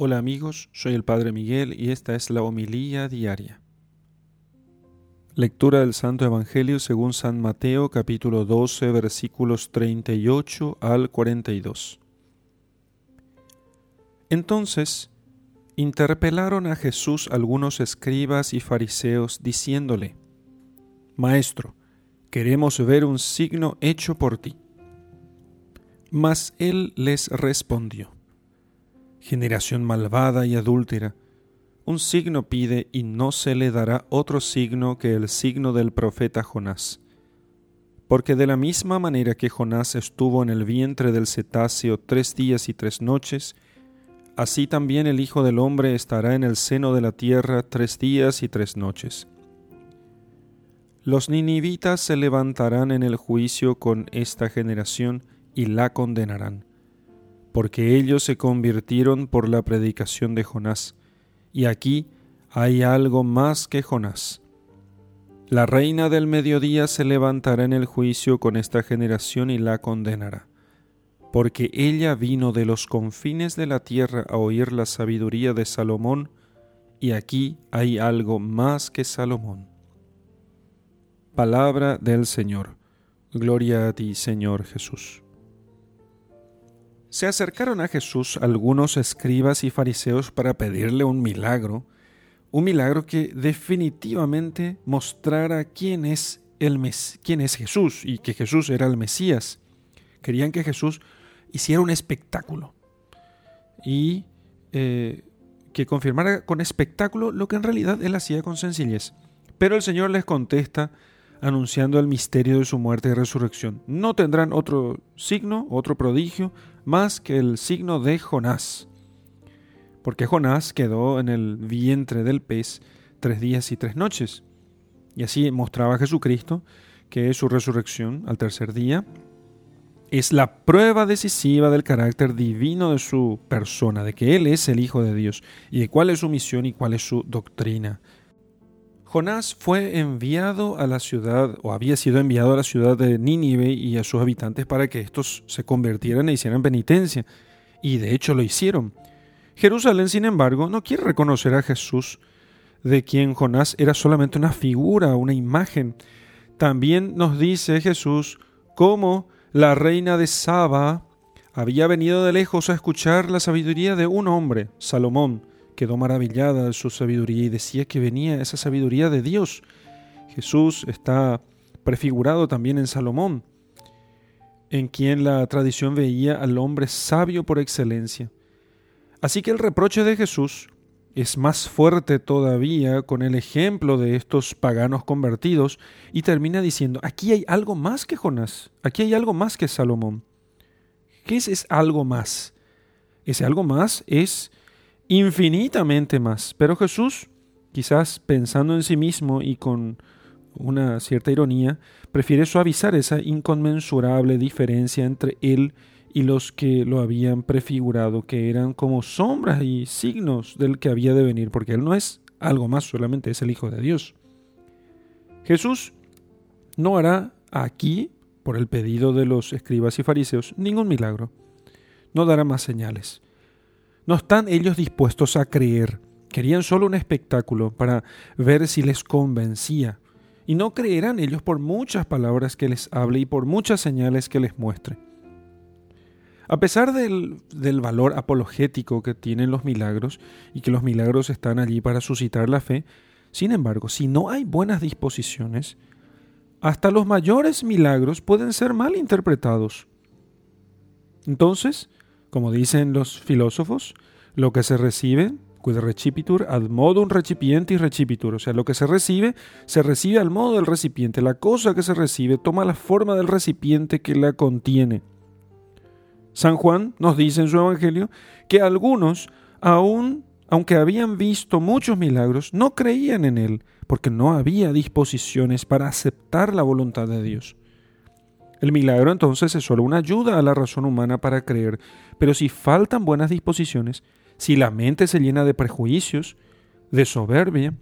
Hola amigos, soy el Padre Miguel y esta es la homilía diaria. Lectura del Santo Evangelio según San Mateo capítulo 12 versículos 38 al 42. Entonces interpelaron a Jesús algunos escribas y fariseos diciéndole, Maestro, queremos ver un signo hecho por ti. Mas él les respondió, generación malvada y adúltera. Un signo pide y no se le dará otro signo que el signo del profeta Jonás. Porque de la misma manera que Jonás estuvo en el vientre del cetáceo tres días y tres noches, así también el Hijo del Hombre estará en el seno de la tierra tres días y tres noches. Los ninivitas se levantarán en el juicio con esta generación y la condenarán porque ellos se convirtieron por la predicación de Jonás. Y aquí hay algo más que Jonás. La reina del mediodía se levantará en el juicio con esta generación y la condenará, porque ella vino de los confines de la tierra a oír la sabiduría de Salomón, y aquí hay algo más que Salomón. Palabra del Señor. Gloria a ti, Señor Jesús. Se acercaron a Jesús algunos escribas y fariseos para pedirle un milagro, un milagro que definitivamente mostrara quién es, el quién es Jesús y que Jesús era el Mesías. Querían que Jesús hiciera un espectáculo y eh, que confirmara con espectáculo lo que en realidad él hacía con sencillez. Pero el Señor les contesta anunciando el misterio de su muerte y resurrección. No tendrán otro signo, otro prodigio, más que el signo de Jonás. Porque Jonás quedó en el vientre del pez tres días y tres noches. Y así mostraba Jesucristo que su resurrección al tercer día es la prueba decisiva del carácter divino de su persona, de que Él es el Hijo de Dios, y de cuál es su misión y cuál es su doctrina. Jonás fue enviado a la ciudad, o había sido enviado a la ciudad de Nínive y a sus habitantes para que estos se convirtieran e hicieran penitencia, y de hecho lo hicieron. Jerusalén, sin embargo, no quiere reconocer a Jesús, de quien Jonás era solamente una figura, una imagen. También nos dice Jesús cómo la reina de Saba había venido de lejos a escuchar la sabiduría de un hombre, Salomón, quedó maravillada de su sabiduría y decía que venía esa sabiduría de Dios. Jesús está prefigurado también en Salomón, en quien la tradición veía al hombre sabio por excelencia. Así que el reproche de Jesús es más fuerte todavía con el ejemplo de estos paganos convertidos y termina diciendo, aquí hay algo más que Jonás, aquí hay algo más que Salomón. ¿Qué es, es algo más? Ese algo más es infinitamente más. Pero Jesús, quizás pensando en sí mismo y con una cierta ironía, prefiere suavizar esa inconmensurable diferencia entre él y los que lo habían prefigurado, que eran como sombras y signos del que había de venir, porque él no es algo más, solamente es el Hijo de Dios. Jesús no hará aquí, por el pedido de los escribas y fariseos, ningún milagro. No dará más señales. No están ellos dispuestos a creer. Querían solo un espectáculo para ver si les convencía. Y no creerán ellos por muchas palabras que les hable y por muchas señales que les muestre. A pesar del, del, valor apologético que tienen los milagros y que los milagros están allí para suscitar la fe, sin embargo, si no hay buenas disposiciones, hasta los mayores milagros pueden ser mal interpretados. Entonces, como dicen los filósofos, lo que se recibe, quid recipitur ad modum recipiente y recipitur, o sea, lo que se recibe, se recibe al modo del recipiente. La cosa que se recibe toma la forma del recipiente que la contiene. San Juan nos dice en su Evangelio que algunos, aún aunque habían visto muchos milagros, no creían en él, porque no había disposiciones para aceptar la voluntad de Dios. El milagro entonces es solo una ayuda a la razón humana para creer, pero si faltan buenas disposiciones, si la mente se llena de prejuicios, de soberbia,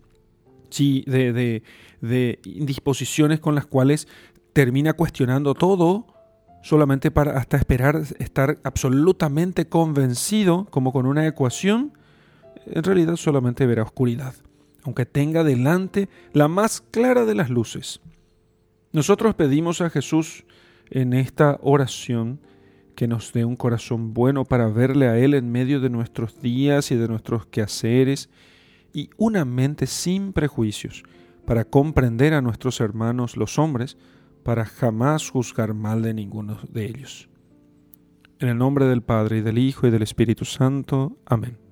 si de, de, de indisposiciones con las cuales termina cuestionando todo, solamente para hasta esperar estar absolutamente convencido, como con una ecuación, en realidad solamente verá oscuridad, aunque tenga delante la más clara de las luces. Nosotros pedimos a Jesús en esta oración que nos dé un corazón bueno para verle a Él en medio de nuestros días y de nuestros quehaceres, y una mente sin prejuicios para comprender a nuestros hermanos los hombres, para jamás juzgar mal de ninguno de ellos. En el nombre del Padre, y del Hijo, y del Espíritu Santo. Amén.